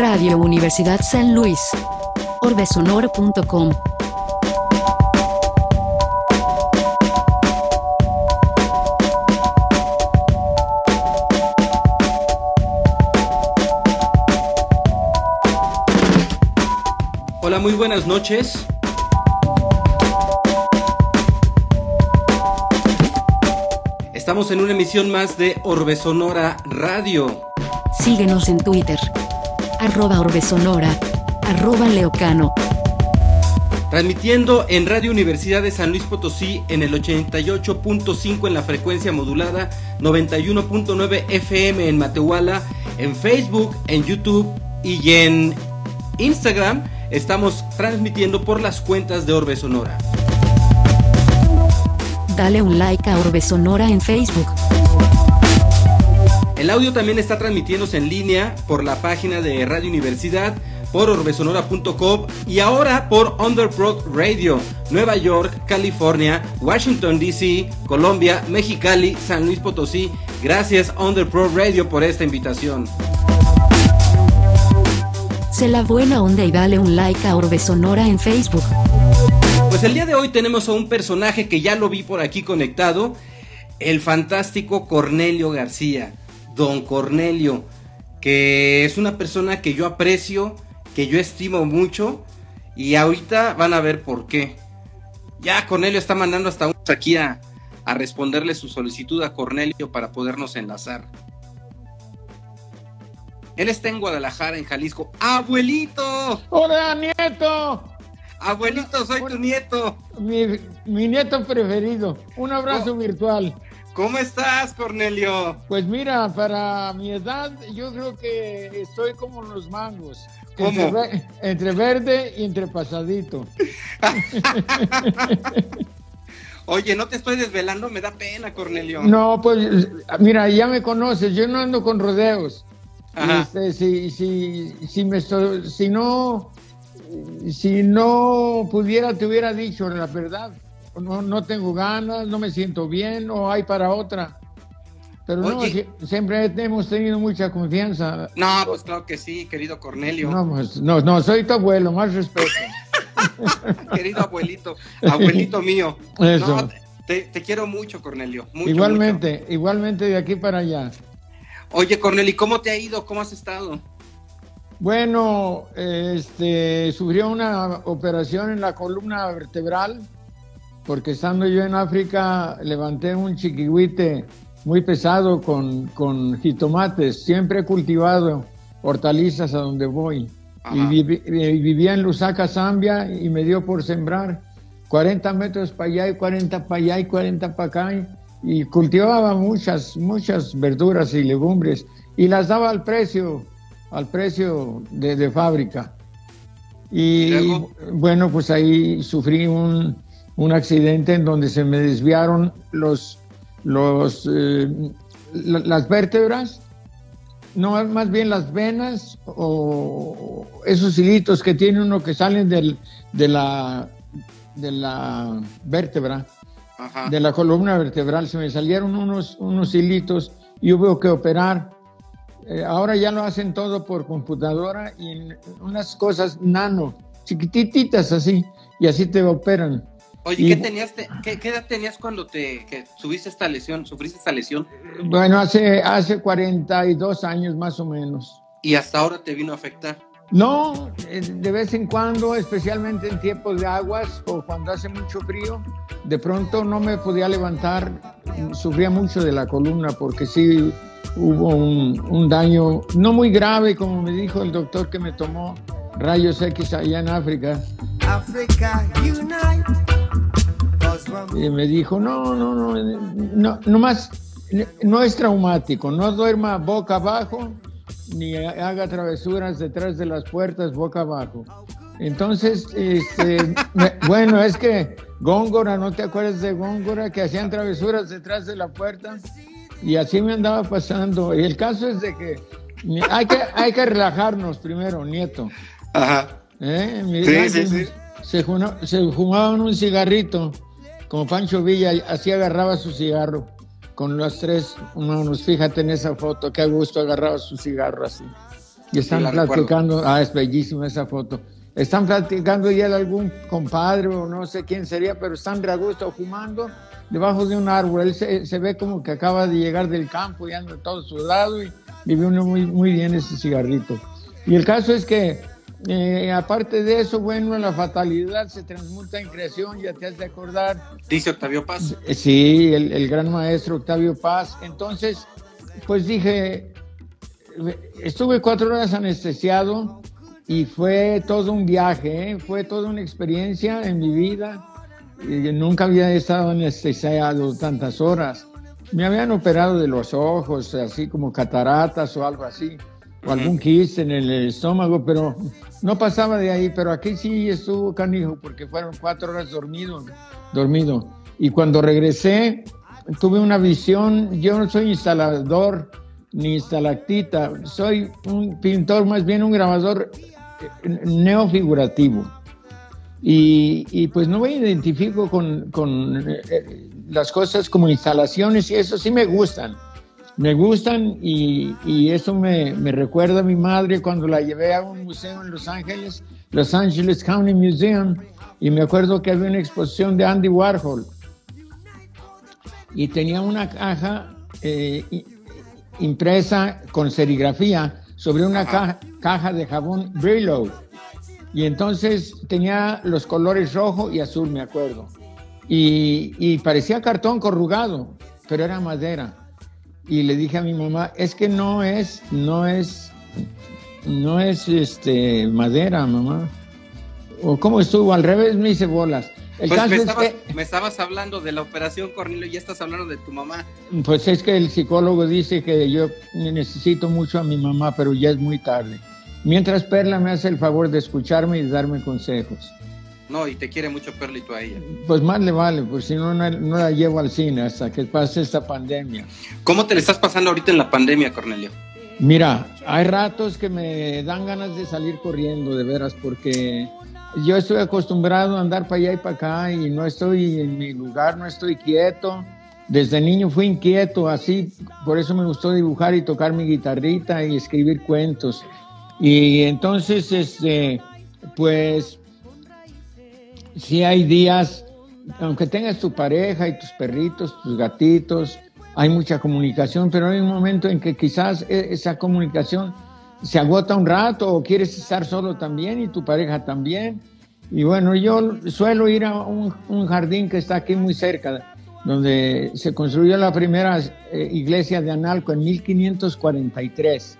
Radio Universidad San Luis. orbesonoro.com Hola, muy buenas noches. Estamos en una emisión más de Orbe Sonora Radio. Síguenos en Twitter. Arroba Orbe Sonora. Arroba Leocano. Transmitiendo en Radio Universidad de San Luis Potosí en el 88.5 en la frecuencia modulada, 91.9 FM en Matehuala, en Facebook, en YouTube y en Instagram estamos transmitiendo por las cuentas de Orbe Sonora. Dale un like a Orbe Sonora en Facebook. El audio también está transmitiéndose en línea por la página de Radio Universidad, por orbesonora.com y ahora por Underprod Radio, Nueva York, California, Washington DC, Colombia, Mexicali, San Luis Potosí. Gracias Underprod Radio por esta invitación. Sé la buena onda y dale un like a Orbe Sonora en Facebook. Pues el día de hoy tenemos a un personaje que ya lo vi por aquí conectado, el fantástico Cornelio García, don Cornelio, que es una persona que yo aprecio, que yo estimo mucho y ahorita van a ver por qué. Ya Cornelio está mandando hasta un aquí a, a responderle su solicitud a Cornelio para podernos enlazar. Él está en Guadalajara, en Jalisco. ¡Abuelito! ¡Hola, nieto! Abuelito, soy tu nieto. Mi, mi nieto preferido. Un abrazo Oh. virtual. ¿Cómo estás, Cornelio? Pues mira, para mi edad, yo creo que estoy como los mangos. ¿Cómo? Entre, ve- entre verde y entre pasadito. Oye, no te estoy desvelando, me da pena, Cornelio. No, pues mira, ya me conoces, yo no ando con rodeos. Ajá. Este, si, si, si, me si no si no pudiera te hubiera dicho la verdad. No, no tengo ganas, no me siento bien o hay para otra. Pero no, Oye. siempre hemos tenido mucha confianza. No, pues claro que sí, querido Cornelio. No, pues, no, no, soy tu abuelo, más respeto. Querido abuelito, abuelito mío. Eso. No, te, te quiero mucho, Cornelio. mucho, igualmente, igualmente de aquí para allá. Oye, Cornelio, ¿y cómo te ha ido? ¿Cómo has estado? Bueno, este, sufrió una operación en la columna vertebral, porque estando yo en África levanté un chiquihuite muy pesado con, con jitomates. Siempre he cultivado hortalizas a donde voy. Y vivi- eh, vivía en Lusaka, Zambia, y me dio por sembrar 40 metros para allá y 40 para allá y 40 para acá. Y cultivaba muchas, muchas verduras y legumbres y las daba al precio, al precio de, de fábrica. Y ¿Y bueno, pues ahí sufrí un, un accidente en donde se me desviaron los, los, eh, la- las vértebras, no, más bien las venas o esos hilitos que tiene uno que salen del, de, la, de la vértebra, Ajá. de la columna vertebral, se me salieron unos, unos hilitos y hubo que operar. Eh, ahora ya lo hacen todo por computadora y en unas cosas nano, chiquititas así, y así te operan. Oye, y- ¿qué, tenías, te- qué, qué edad tenías cuando te que tuviste esta lesión, sufriste esta lesión? Bueno, hace, hace 42 años más o menos. Y hasta ahora te vino a afectar. No, eh, de vez en cuando, especialmente en tiempos de aguas o cuando hace mucho frío, de pronto no me podía levantar, sufría mucho de la columna porque sí hubo un, un daño, no muy grave, como me dijo el doctor que me tomó rayos X allá en África, Africa unite. Y me dijo, no, no, no, no, no más, no es traumático, no duerma boca abajo ni haga travesuras detrás de las puertas boca abajo. Entonces, este, me- bueno, es que Góngora, ¿no te acuerdas de Góngora que hacían travesuras detrás de la puerta? Y así me andaba pasando. Y el caso es de que hay que, hay que relajarnos primero, nieto. Ajá. ¿eh? Sí, sí, sí. Se fumaban un cigarrito, como Pancho Villa, así agarraba su cigarro, con las tres manos. Fíjate en esa foto, qué gusto agarraba su cigarro así. y están recuerdo. platicando, ah, es bellísima esa foto. Están platicando y él algún compadre o no sé quién sería, pero están de a gusto fumando debajo de un árbol. Él se, se ve como que acaba de llegar del campo y anda todo sudado y vive uno muy, muy bien ese cigarrito. Y el caso es que, eh, aparte de eso, bueno, la fatalidad se transmuta en creación, ya te has de acordar. Dice Octavio Paz. Eh, Sí, el, el gran maestro Octavio Paz. Entonces, pues dije, estuve cuatro horas anestesiado y fue todo un viaje, ¿eh? fue toda una experiencia en mi vida. Nunca había estado anestesiado tantas horas. Me habían operado de los ojos, así como cataratas o algo así, o algún quiste en el estómago, pero no pasaba de ahí. Pero aquí sí estuvo canijo, porque fueron cuatro horas dormido, dormido. Y cuando regresé, tuve una visión. Yo no soy instalador ni instalactita, soy un pintor, más bien un grabador eh, neofigurativo. Y, y, pues no me identifico con, con eh, las cosas como instalaciones y eso sí me gustan. Me gustan y, y eso me, me, recuerda a mi madre cuando la llevé a un museo en Los Ángeles, Los Angeles County Museum, y me acuerdo que había una exposición de Andy Warhol y tenía una caja eh, impresa con serigrafía sobre una caja, caja de jabón Brillo y entonces tenía los colores rojo y azul, me acuerdo. Y, y, parecía cartón corrugado, pero era madera. Y le dije a mi mamá, es que no es, no es, no es este, madera, mamá. ¿O cómo estuvo? Al revés me hice bolas. El pues me estabas, es que, me, estabas, hablando de la operación, Cornelio, y ya estás hablando de tu mamá. Pues es que el psicólogo dice que yo necesito mucho a mi mamá, pero ya es muy tarde. Mientras Perla me hace el favor de escucharme y de darme consejos. No, y te quiere mucho tú a ella. Pues más le vale, pues si no, no, no la llevo al cine hasta que pase esta pandemia. ¿Cómo te le estás pasando ahorita en la pandemia, Cornelio? Mira, hay ratos que me dan ganas de salir corriendo, de veras, porque yo estoy acostumbrado a andar para allá y para acá y no estoy en mi lugar, no estoy quieto. Desde niño fui inquieto, así, por eso me gustó dibujar y tocar mi guitarrita y escribir cuentos. Y entonces, este, pues, sí hay días, aunque tengas tu pareja y tus perritos, tus gatitos, hay mucha comunicación, pero hay un momento en que quizás e, esa comunicación se agota un rato o quieres estar solo también y tu pareja también. Y bueno, yo suelo ir a un, jardín que está aquí muy cerca, donde se construyó la primera eh, iglesia de Analco en 1543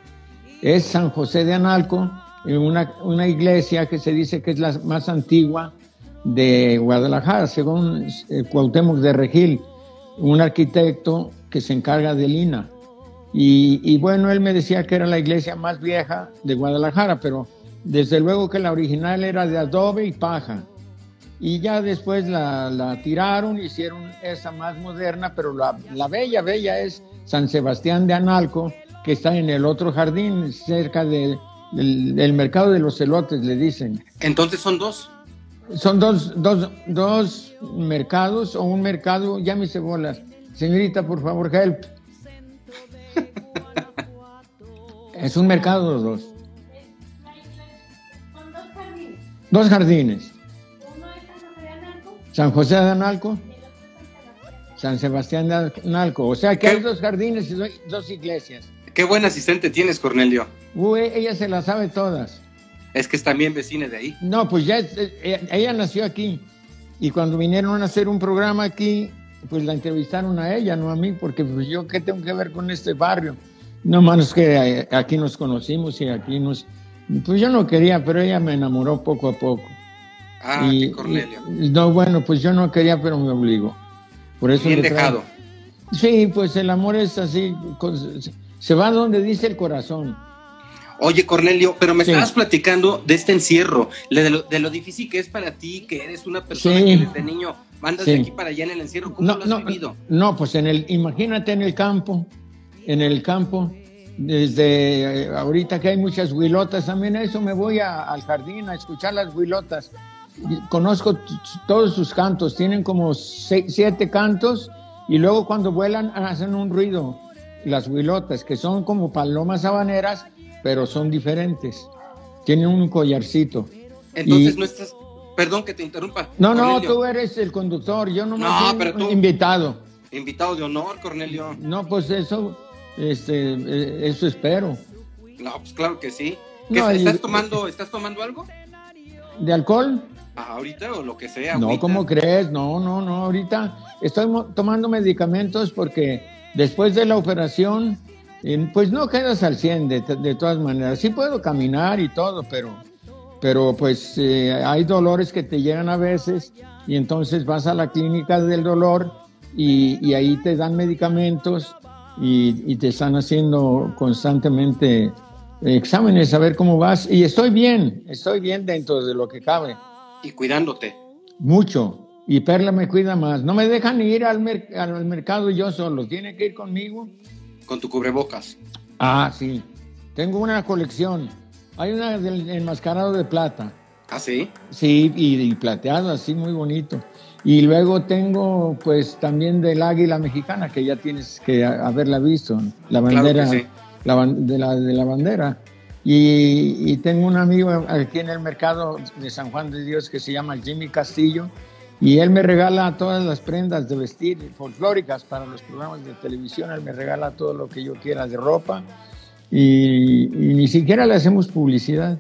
es San José de Analco, una, iglesia que se dice que es la más antigua de Guadalajara, según eh, Cuauhtémoc de Regil, un arquitecto que se encarga del INA. Y, bueno, él me decía que era la iglesia más vieja de Guadalajara, pero desde luego que la original era de adobe y paja. Y ya después la, la tiraron, hicieron esa más moderna, pero la, la bella, bella es San Sebastián de Analco, que está en el otro jardín, cerca de, del, del, mercado de los celotes, le dicen. Entonces son dos. Son dos, dos, dos mercados o un mercado, ya mis cebolas. Señorita, por favor, help. es un mercado los dos. Dos jardines. San José de Analco. San Sebastián de Analco. O sea que hay dos jardines y dos iglesias. Qué buen asistente tienes, Cornelio. Uy, ella se las sabe todas. Es que es también vecina de ahí. No, pues ya, ella, ella, nació aquí. Y cuando vinieron a hacer un programa aquí, pues la entrevistaron a ella, no a mí, porque pues yo qué tengo que ver con este barrio. No más que aquí nos conocimos y aquí nos... Pues yo no quería, pero ella me enamoró poco a poco. Ah, y, Cornelio. Y, no, bueno, pues yo no quería, pero me obligó. Por eso Bien dejado. Sí, pues el amor es así, se va donde dice el corazón. Oye, Cornelio, pero me sí. estabas platicando de este encierro, de lo, de lo, difícil que es para ti, que eres una persona sí. que desde niño mandas sí. de aquí para allá en el encierro. ¿Cómo no, lo has no, vivido? No, pues en el, imagínate en el campo, en el campo, desde eh, ahorita que hay muchas huilotas, también a eso me voy a, al jardín a escuchar las huilotas. Conozco todos sus cantos, tienen como seis, siete cantos y luego cuando vuelan hacen un ruido las huilotas, que son como palomas habaneras, pero son diferentes. Tienen un collarcito. Entonces Y- no estás. Perdón que te interrumpa. No, no, tú eres el conductor, yo no No, pero tú- invitado. Invitado de honor, Cornelio. No, pues eso, este, eh, eso espero. No, pues claro que sí. ¿Qué, No, y- ¿Estás tomando, estás tomando algo? ¿De alcohol? Ah, ahorita o lo que sea. No. ¿cómo crees? No, no, no. Ahorita estoy tomando medicamentos porque después de la operación, pues no quedas al 100 de, de todas maneras. Sí puedo caminar y todo, pero, pero pues eh, hay dolores que te llegan a veces y entonces vas a la clínica del dolor y, y ahí te dan medicamentos y, y te están haciendo constantemente exámenes a ver cómo vas. Y estoy bien, estoy bien dentro de lo que cabe. Y cuidándote. Mucho. Y Perla me cuida más. No me dejan ir al, mer- al mercado yo solo. Tiene que ir conmigo. Con tu cubrebocas. Ah, sí. Tengo una colección. Hay una del enmascarado de plata. ¿Ah, sí? Sí, y, y plateado, así muy bonito. Y luego tengo, pues, también del águila mexicana, que ya tienes que haberla visto. La Claro bandera, sí. la, ban- de, la, de la bandera. Y, y tengo un amigo aquí en el mercado de San Juan de Dios que se llama Jimmy Castillo. Y él me regala todas las prendas de vestir folclóricas para los programas de televisión. Él me regala todo lo que yo quiera de ropa. Y, y ni siquiera le hacemos publicidad.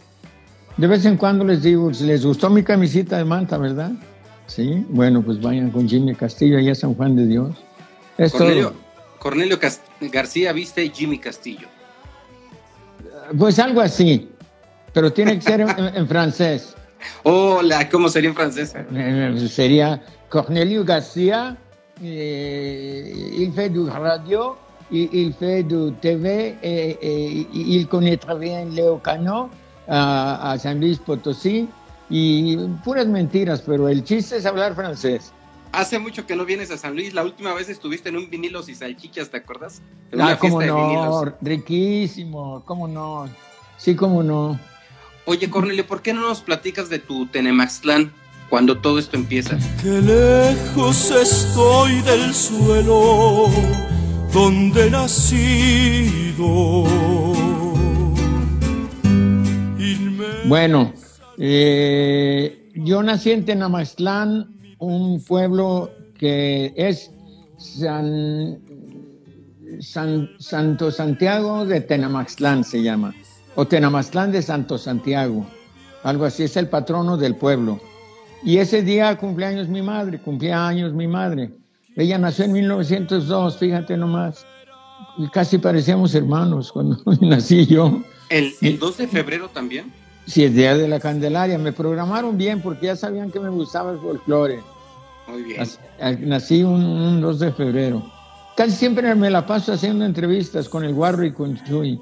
De vez en cuando les digo, les gustó mi camisita de manta, ¿verdad? Sí, bueno, pues vayan con Jimmy Castillo allá a San Juan de Dios. Es Cornelio. Cornelio García viste Jimmy Castillo. Pues algo así, pero tiene que ser en, en francés. Hola, ¿cómo sería en francés? Eh, Sería Cornelio García, eh, il fait du radio, il, il fait du TV, et il connaît très bien Leo Cano a, a San Luis Potosí, y puras mentiras, pero el chiste es hablar francés. Hace mucho que no vienes a San Luis. La última vez estuviste en un vinilos y salchichas, ¿te acuerdas? En Ah, una cómo no, riquísimo, cómo no, sí, cómo no. Oye, Cornelio, ¿por qué no nos platicas de tu Tenemaxtlán cuando todo esto empieza? Qué lejos estoy del suelo donde he nacido. Bueno, eh, yo nací en Tenamaxtlán, un pueblo que es San, San- Santo Santiago de Tenamaxtlán se llama, o Tenamaxtlán de Santo Santiago, algo así, es el patrono del pueblo. Y ese día cumpleaños mi madre, cumplía años mi madre. Ella nació en 1902, fíjate nomás. Y casi parecíamos hermanos cuando nací yo. ¿El, el 2 de febrero también? Sí, el día de la Candelaria. Me programaron bien porque ya sabían que me gustaba el folclore. Muy bien. Nací un, un 2 de febrero. Casi siempre me la paso haciendo entrevistas con el Guarro y con Chuy.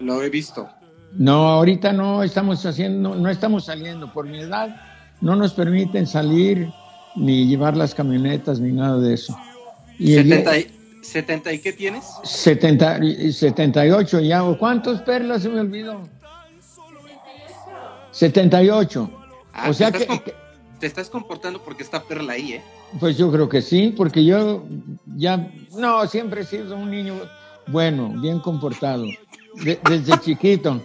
Lo he visto. No, ahorita no estamos haciendo, no estamos saliendo. Por mi edad no nos permiten salir ni llevar las camionetas ni nada de eso. Y el día- 70 y, ¿70 y qué tienes? 70 y 78 ya. ¿O ¿Cuántos perlas se me olvidó? 78. Ah, o sea te, que, te estás comportando porque está Perla ahí, ¿eh? Pues yo creo que sí, porque yo ya, no, siempre he sido un niño bueno, bien comportado, de- desde chiquito.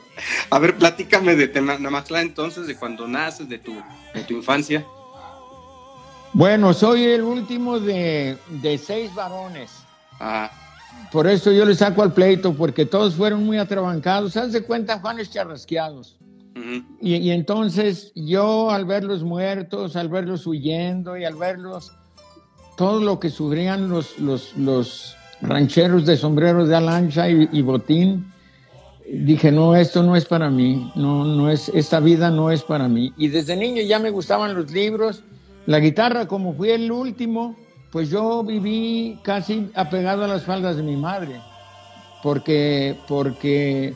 A ver, platícame de Tenamaxtlán entonces, de cuando naces, de tu, de tu infancia. Bueno, soy el último de, de seis varones. Ah, Por eso yo le saco al pleito, porque todos fueron muy atrabancados. Haz de cuenta, Juanes charrasqueados. ujú. Y, y entonces yo al verlos muertos, al verlos huyendo y al verlos, todo lo que sufrían los, los, los rancheros de sombrero de alancha y, y botín, dije, no, esto no es para mí, no, no es, esta vida no es para mí. Y desde niño ya me gustaban los libros, la guitarra, como fui el último, pues yo viví casi apegado a las faldas de mi madre, porque, porque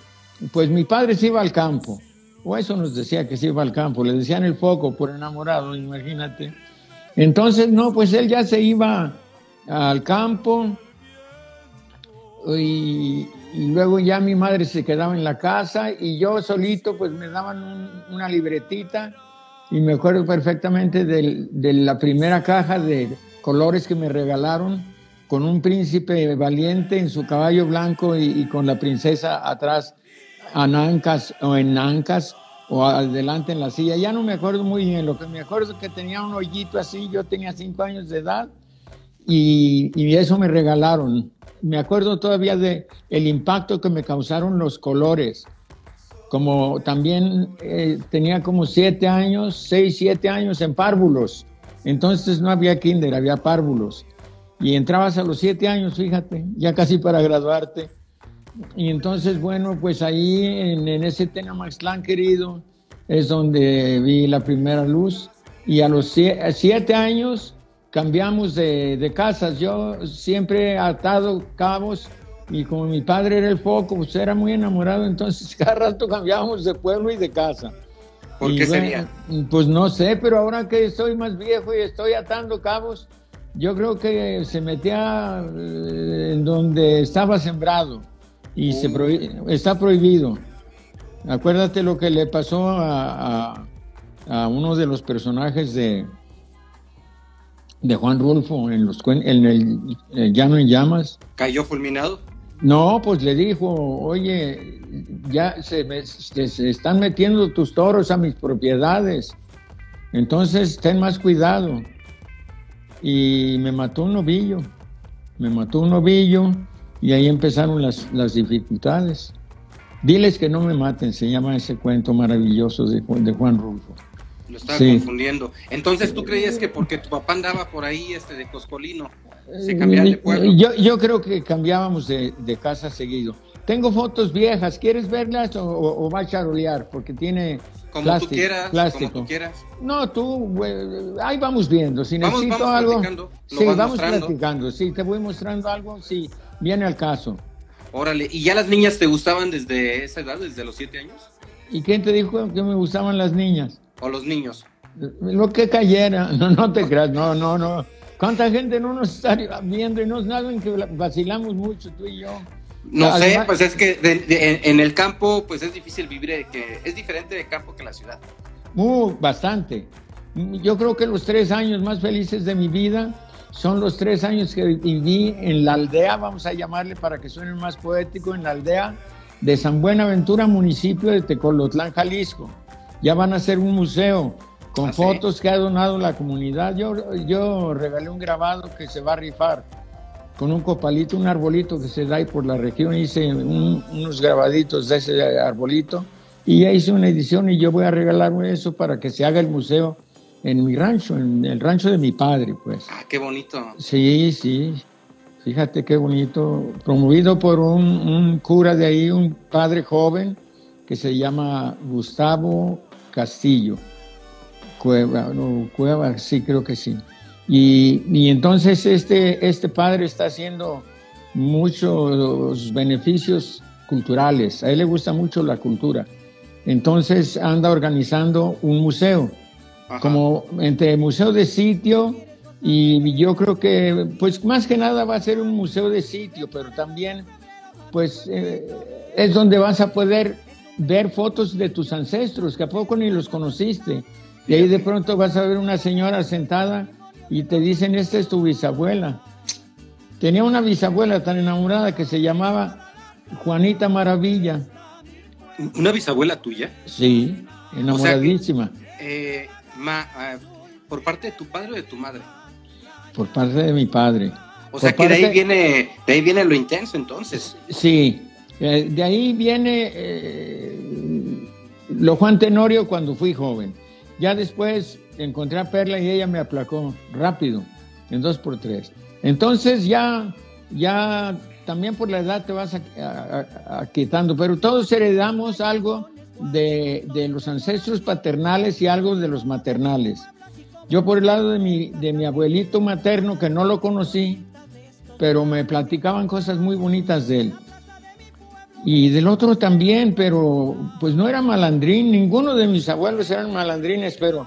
pues mi padre se iba al campo, o eso nos decía que se iba al campo, le decían el foco por enamorado, imagínate. Entonces, no, pues él ya se iba al campo y, y luego ya mi madre se quedaba en la casa y yo solito pues me daban un- una libretita y me acuerdo perfectamente de la primera caja de colores que me regalaron con un príncipe valiente en su caballo blanco y, y con la princesa atrás anancas o en ancas o adelante en la silla. Ya no me acuerdo muy bien. Lo que me acuerdo es que tenía un hoyito así. Yo tenía cinco años de edad y, y eso me regalaron. Me acuerdo todavía de el impacto que me causaron los colores. Como también eh, tenía como siete años, seis, siete años en párvulos. Entonces no había kinder, había párvulos. Y entrabas a los siete años, fíjate, ya casi para graduarte. Y entonces, bueno, pues ahí en, en ese Tenamaxtlán querido es donde vi la primera luz. Y a los sie- siete años cambiamos de, de casas. Yo siempre he atado cabos y como mi padre era el foco, pues era muy enamorado, entonces cada rato cambiábamos de pueblo y de casa. ¿Por Y qué bueno, sería? Pues no sé, pero ahora que estoy más viejo y estoy atando cabos, yo creo que se metía eh, en donde estaba sembrado y se prohi- está prohibido. Acuérdate lo que le pasó a, a- a uno de los personajes de, de Juan Rulfo en, los, en el, el Llano en Llamas. ¿Cayó fulminado? No, pues le dijo, oye, ya se, me- se- se están metiendo tus toros a mis propiedades, entonces ten más cuidado. Y me mató un novillo, me mató un novillo y ahí empezaron las, las dificultades. Diles que no me maten, se llama ese cuento maravilloso de, de Juan Rulfo. Lo estaba Sí. confundiendo. Entonces, ¿tú creías que porque tu papá andaba por ahí este de Coscolino, se cambiaban de pueblo? Yo, yo creo que cambiábamos de, de casa seguido. Tengo fotos viejas, ¿quieres verlas o, o- o va a charolear? Porque tiene Como plástico. tú quieras, plástico. como tú quieras. No, tú, ahí vamos viendo. Si Vamos- necesito vamos algo. platicando, lo Sí, vas vamos mostrando. platicando. Sí, te voy mostrando algo, sí, viene al caso. Órale, ¿y ya las niñas te gustaban desde esa edad, desde los siete años? ¿Y quién te dijo que me gustaban las niñas? ¿O los niños? Lo que cayera, no, no te creas, no, no, no. ¿Cuánta gente no nos está viendo y no saben que vacilamos mucho tú y yo? No sé, pues es que de- de- en, en el campo, pues es difícil vivir, que es diferente de campo que la ciudad. Uh, bastante. Yo creo que los tres años más felices de mi vida son los tres años que viví en la aldea, vamos a llamarle para que suene más poético, en la aldea de San Buenaventura, municipio de Tecolotlán, Jalisco. Ya van a hacer un museo con ¿Ah, sí? fotos que ha donado la comunidad. Yo, yo regalé un grabado que se va a rifar con un copalito, un arbolito que se da ahí por la región. Hice un- unos grabaditos de ese arbolito y ya hice una edición y yo voy a regalar eso para que se haga el museo en mi rancho, en el rancho de mi padre, pues. Ah, qué bonito. Sí, sí. Fíjate qué bonito. Promovido por un, un cura de ahí, un padre joven que se llama Gustavo Castillo. Cueva, no, Cueva, sí, creo que sí. Y, y entonces este, este padre está haciendo muchos beneficios culturales. A él le gusta mucho la cultura. Entonces anda organizando un museo Ajá. como entre museo de sitio y yo creo que pues más que nada va a ser un museo de sitio, pero también pues eh, es donde vas a poder ver fotos de tus ancestros, que a poco ni los conociste. Y ahí de pronto vas a ver una señora sentada y te dicen, esta es tu bisabuela. Tenía una bisabuela tan enamorada que se llamaba Juanita Maravilla. ¿Una bisabuela tuya? Sí, enamoradísima. Eh, ma- ah, ¿Por parte de tu padre o de tu madre? Por parte de mi padre. O sea Por que de ahí viene, de ahí viene lo intenso entonces. Sí, eh, de ahí viene eh, lo Juan Tenorio cuando fui joven. Ya después encontré a Perla y ella me aplacó rápido, en dos por tres. Entonces ya, ya también por la edad te vas quitando, pero todos heredamos algo de, de los ancestros paternales y algo de los maternales. Yo por el lado de mi, de mi abuelito materno, que no lo conocí, pero me platicaban cosas muy bonitas de él. Y del otro también, pero pues no era malandrín, ninguno de mis abuelos eran malandrines, pero,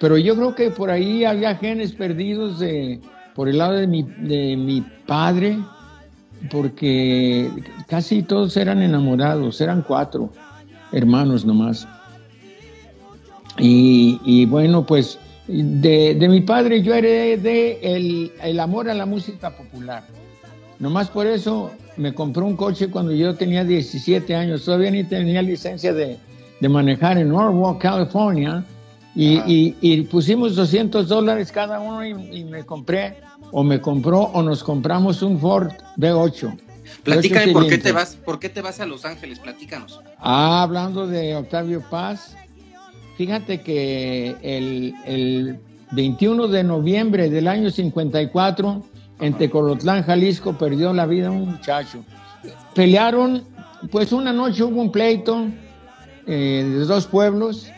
pero yo creo que por ahí había genes perdidos de, por el lado de mi, de mi padre, porque casi todos eran enamorados, eran cuatro hermanos nomás. Y, y bueno, pues de, de mi padre yo heredé el, el amor a la música popular. Nomás por eso me compró un coche cuando yo tenía 17 años. Todavía ni tenía licencia de, de manejar en Norwalk, California. Y, y- y pusimos 200 dólares cada uno y, y me compré, o me compró, o nos compramos un Ford B8. Platícame Ocho por qué te vas, por qué te vas a Los Ángeles, platícanos. Ah, hablando de Octavio Paz, fíjate que el, el 21 de noviembre del año 54, en. Tecolotlán, Jalisco, perdió la vida un muchacho. Pelearon, pues una noche hubo un pleito eh, de dos pueblos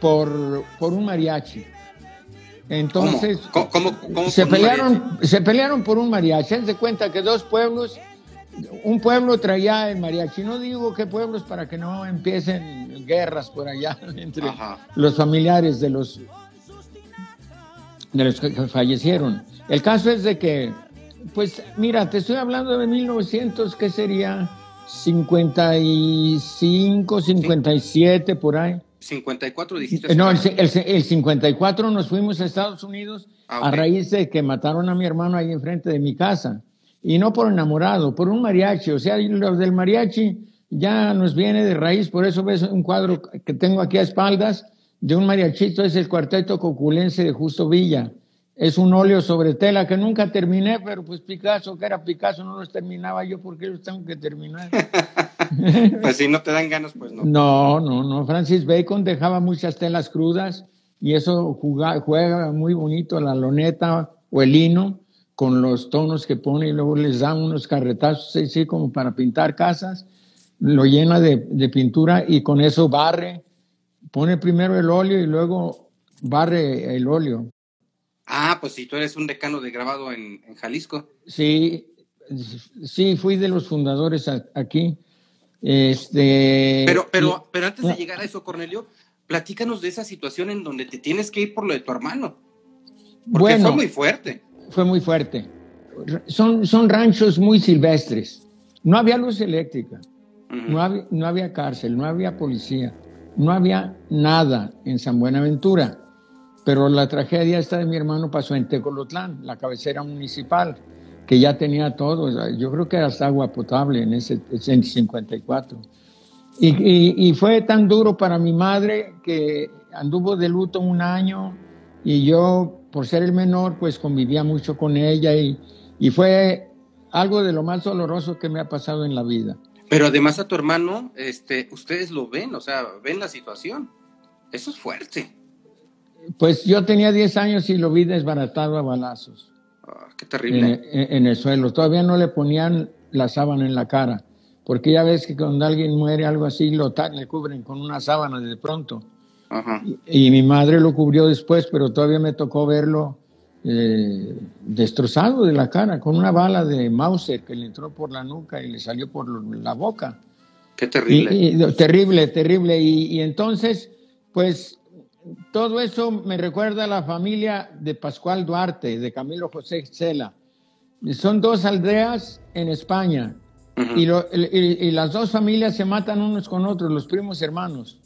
por, por un mariachi. Entonces, ¿Cómo? ¿Cómo, cómo- cómo se pelearon, se pelearon por un mariachi. Haz de cuenta que dos pueblos, un pueblo traía el mariachi. No digo qué pueblos para que no empiecen guerras por allá entre Ajá. los familiares de los de los que fallecieron. El caso es de que, pues, mira, te estoy hablando de 1900, ¿qué sería? 55, 57, por ahí. 54 dijiste. No, el, el- el 54 nos fuimos a Estados Unidos Ah, a raíz de que mataron a mi hermano ahí enfrente de mi casa. Y no por enamorado, por un mariachi. O sea, lo del mariachi ya nos viene de raíz. Por eso ves un cuadro que tengo aquí a espaldas de un mariachito. Es el cuarteto coculense de Justo Villa. Es un óleo sobre tela que nunca terminé, pero pues Picasso, que era Picasso, no los terminaba yo. ¿Por qué los tengo que terminar? Pues si no te dan ganas, pues no. No, no, no. Francis Bacon dejaba muchas telas crudas y eso juega muy bonito la loneta o el lino con los tonos que pone y luego les da unos carretazos así como para pintar casas. Lo llena de, de pintura y con eso barre. Pone primero el óleo y luego barre el óleo. Ah, pues si tú eres un decano de grabado en, en Jalisco. Sí, sí, fui de los fundadores a- aquí. Este, Pero, y- pero, pero antes de llegar a eso, Cornelio, platícanos de esa situación en donde te tienes que ir por lo de tu hermano. Porque bueno, fue muy fuerte. fue muy fuerte. Son, son ranchos muy silvestres. No había luz eléctrica, no había, no había cárcel, no había policía, no había nada en San Buenaventura. Pero la tragedia esta de mi hermano pasó en Tecolotlán, la cabecera municipal, que ya tenía todo. Yo creo que hasta agua potable en ese en 54. Y, y- y fue tan duro para mi madre que anduvo de luto un año y yo, por ser el menor, pues convivía mucho con ella y, y fue algo de lo más doloroso que me ha pasado en la vida. Pero además a tu hermano, este, ustedes lo ven, o sea, ven la situación. Eso es fuerte. Pues yo tenía 10 años y lo vi desbaratado a balazos Ah, qué terrible. en- en el suelo. Todavía no le ponían la sábana en la cara, porque ya ves que cuando alguien muere, algo así, lo le cubren con una sábana de pronto. Ajá. Y mi madre lo cubrió después, pero todavía me tocó verlo eh, destrozado de la cara, con una bala de Mauser que le entró por la nuca y le salió por la boca. Qué Y- terrible. y- terrible, terrible. Y, y entonces, pues, todo eso me recuerda a la familia de Pascual Duarte, de Camilo José Cela. Son dos aldeas en España. Y, lo- y- y las dos familias se matan unos con otros, los primos hermanos.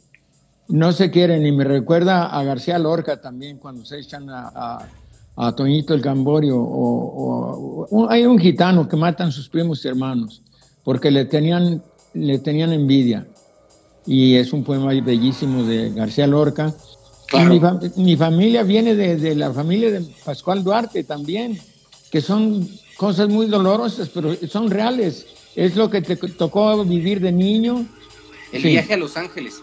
No se quieren, y me recuerda a García Lorca también, cuando se echan a, a- a Toñito el Gamborio. O, o- o- hay un gitano que matan sus primos hermanos, porque le tenían, le tenían envidia. Y es un poema bellísimo de García Lorca. Claro. Mi, fam- mi familia viene de, de la familia de Pascual Duarte también, que son cosas muy dolorosas, pero son reales. Es lo que te tocó vivir de niño. El Sí. viaje a Los Ángeles.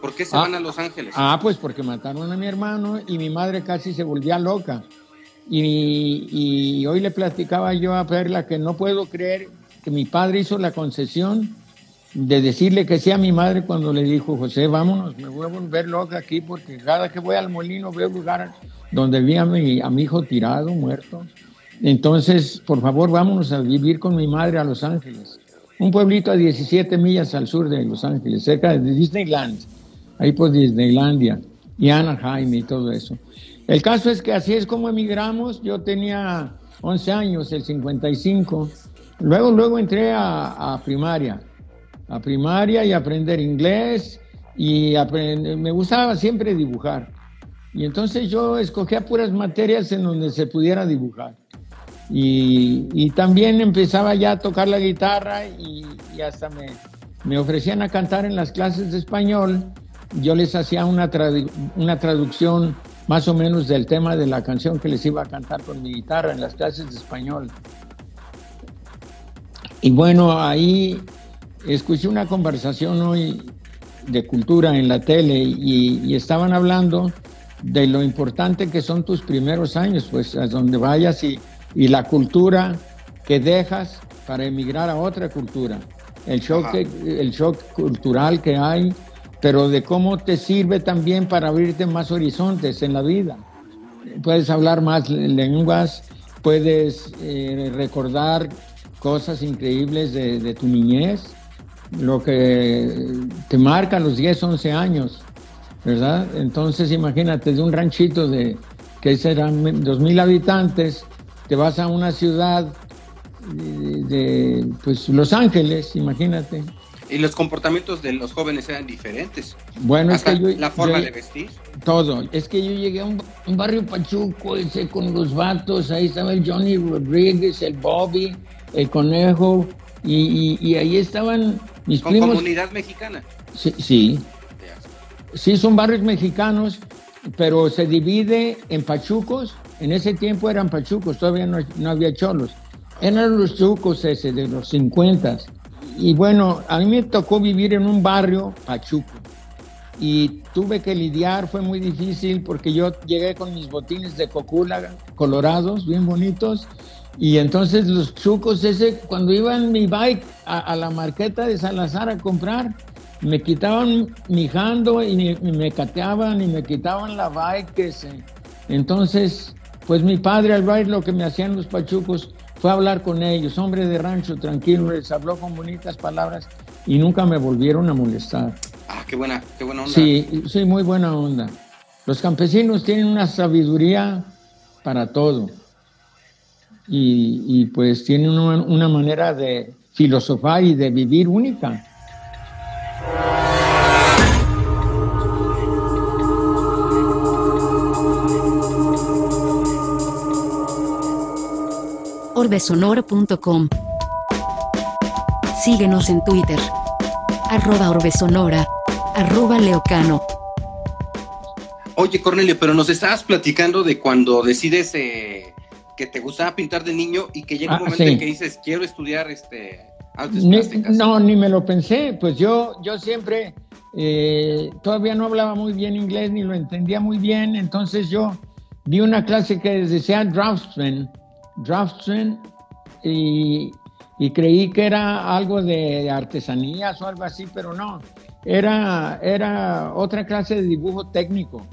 ¿Por qué se Ah. van a Los Ángeles? Ah, pues porque mataron a mi hermano y mi madre casi se volvía loca. Y, y hoy le platicaba yo a Perla que no puedo creer que mi padre hizo la concesión de decirle que sí a mi madre cuando le dijo, José, vámonos, me voy a volver loca aquí porque cada que voy al molino veo lugar donde vi a mi, a hijo tirado, muerto. Entonces, por favor, vámonos a vivir con mi madre a Los Ángeles. Un pueblito a 17 millas al sur de Los Ángeles, cerca de Disneyland, ahí por Disneylandia y Anaheim y todo eso. El caso es que así es como emigramos. Yo tenía 11 años, el 55. Luego, luego entré a primaria, a primaria y aprender inglés y aprender, me gustaba siempre dibujar. Y entonces yo escogía puras materias en donde se pudiera dibujar. Y, y también empezaba ya a tocar la guitarra y, y hasta me, me ofrecían a cantar en las clases de español. Yo les hacía una, tradu- una traducción más o menos del tema de la canción que les iba a cantar con mi guitarra en las clases de español. Y bueno, ahí escuché una conversación hoy de cultura en la tele y, y estaban hablando de lo importante que son tus primeros años, pues a donde vayas y, y la cultura que dejas para emigrar a otra cultura. El shock, que- el shock cultural que hay, pero de cómo te sirve también para abrirte más horizontes en la vida. Puedes hablar más lenguas, puedes eh, recordar cosas increíbles de, de tu niñez, lo que te marca los 10, 11 años, ¿verdad? Entonces imagínate, de un ranchito de que serán 2.000 habitantes, te vas a una ciudad de, de, pues Los Ángeles, imagínate. Y los comportamientos de los jóvenes eran diferentes. Bueno, Hasta es que yo, la forma yo- de vestir. todo. Es que yo llegué a un, un barrio pachuco, ese con los vatos, ahí estaba el Johnny Rodríguez, el Bobby, el Conejo, y, y- y ahí estaban mis Con primos. comunidad mexicana. Sí, sí, sí, son barrios mexicanos, pero se divide en pachucos. En ese tiempo eran pachucos, todavía no, no había cholos. Eran los chucos ese de los 50. Y bueno, a mí me tocó vivir en un barrio pachuco. Y tuve que lidiar, fue muy difícil porque yo llegué con mis botines de cocula colorados, bien bonitos. Y entonces los chucos ese, cuando iba en mi bike a, a la marqueta de Salazar a comprar, me quitaban mi jando y me, cateaban y me quitaban la bike. ese. Entonces, pues mi padre al ver lo que me hacían los pachucos fue a hablar con ellos, hombre de rancho, tranquilo, les habló con bonitas palabras y nunca me volvieron a molestar. Ah, qué buena, qué buena onda. Sí, sí, muy buena onda. Los campesinos tienen una sabiduría para todo. Y, y, pues tienen una, una manera de filosofar y de vivir única. orbesonora.com. Síguenos en Twitter. Arroba orbesonora. Arroba leocano. Oye, Cornelio, pero nos estabas platicando de cuando decides eh, que te gustaba pintar de niño y que llega un Ah, momento sí. en que dices, quiero estudiar este, artes Ni- plásticas. no, ni me lo pensé. Pues yo, yo siempre eh, todavía no hablaba muy bien inglés ni lo entendía muy bien. Entonces yo vi una clase que decía draftsman, draftsman, y, y creí que era algo de artesanías o algo así, pero no. Era, era otra clase de dibujo técnico.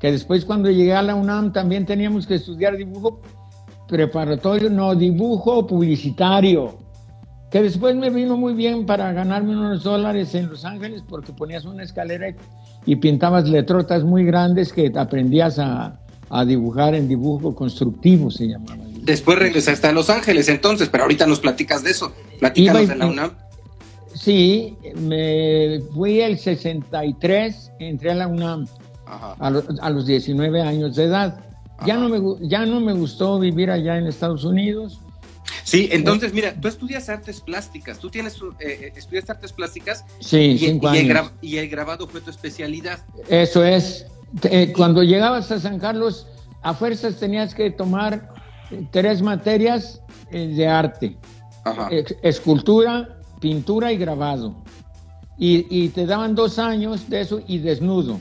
Que después cuando llegué a la UNAM también teníamos que estudiar dibujo preparatorio, no, dibujo publicitario que después me vino muy bien para ganarme unos dólares en Los Ángeles porque ponías una escalera y, pintabas letrotas muy grandes que aprendías a, a dibujar en dibujo constructivo, se llamaba. Después regresaste a Los Ángeles, entonces, pero ahorita nos platicas de eso. Platícanos Iba de la UNAM. Sí, me fui el 63, entré a la UNAM Ajá. a, lo- a los 19 años de edad. Ya no, me, ya no me gustó vivir allá en Estados Unidos. Sí, entonces, mira, tú estudias artes plásticas, tú tienes, eh, eh, estudias artes plásticas Sí, y, cinco y el años. gra- y el grabado fue tu especialidad. Eso es. Eh, cuando llegabas a San Carlos, a fuerzas tenías que tomar tres materias de arte. Ajá. Escultura, pintura y grabado. Y, y te daban dos años de eso y desnudo.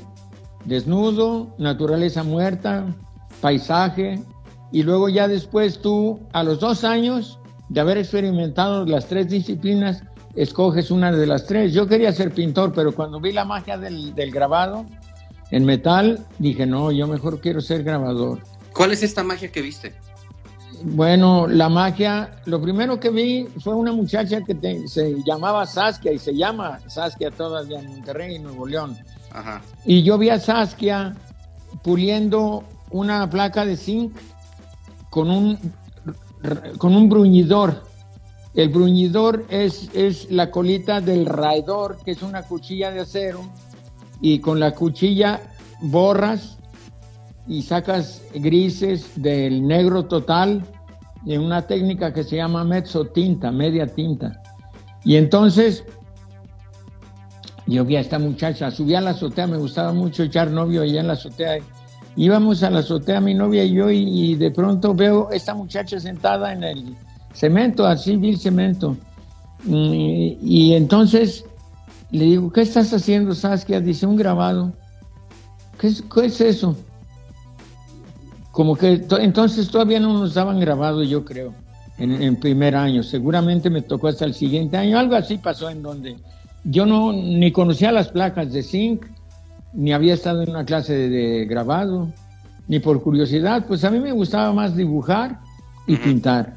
Desnudo, naturaleza muerta, paisaje. Y luego ya después tú, a los dos años de haber experimentado las tres disciplinas, escoges una de las tres. Yo quería ser pintor, pero cuando vi la magia del, del grabado en metal, dije, no, yo mejor quiero ser grabador. ¿Cuál es esta magia que viste? Bueno, la magia, lo primero que vi fue una muchacha que te- se llamaba Saskia y se llama Saskia todavía en Monterrey, Nuevo León. Ajá. Y yo vi a Saskia puliendo una placa de zinc con un, con un bruñidor. El bruñidor es, es la colita del raidor, que es una cuchilla de acero, y con la cuchilla borras y sacas grises del negro total en una técnica que se llama mezzo tinta, media tinta. Y entonces yo vi a esta muchacha, subí a la azotea, me gustaba mucho echar novio allá en la azotea. Íbamos a la azotea, mi novia y yo, y, y de pronto veo esta muchacha sentada en el cemento, así vi el cemento. Y, y entonces le digo, ¿qué estás haciendo, Saskia? Dice, un grabado. ¿Qué es, qué es eso? Como que to- entonces todavía no nos daban grabado, yo creo, en, en primer año. Seguramente me tocó hasta el siguiente año. Algo así pasó en donde yo no ni conocía las placas de zinc, ni había estado en una clase de, grabado, ni por curiosidad. Pues a mí me gustaba más dibujar y pintar.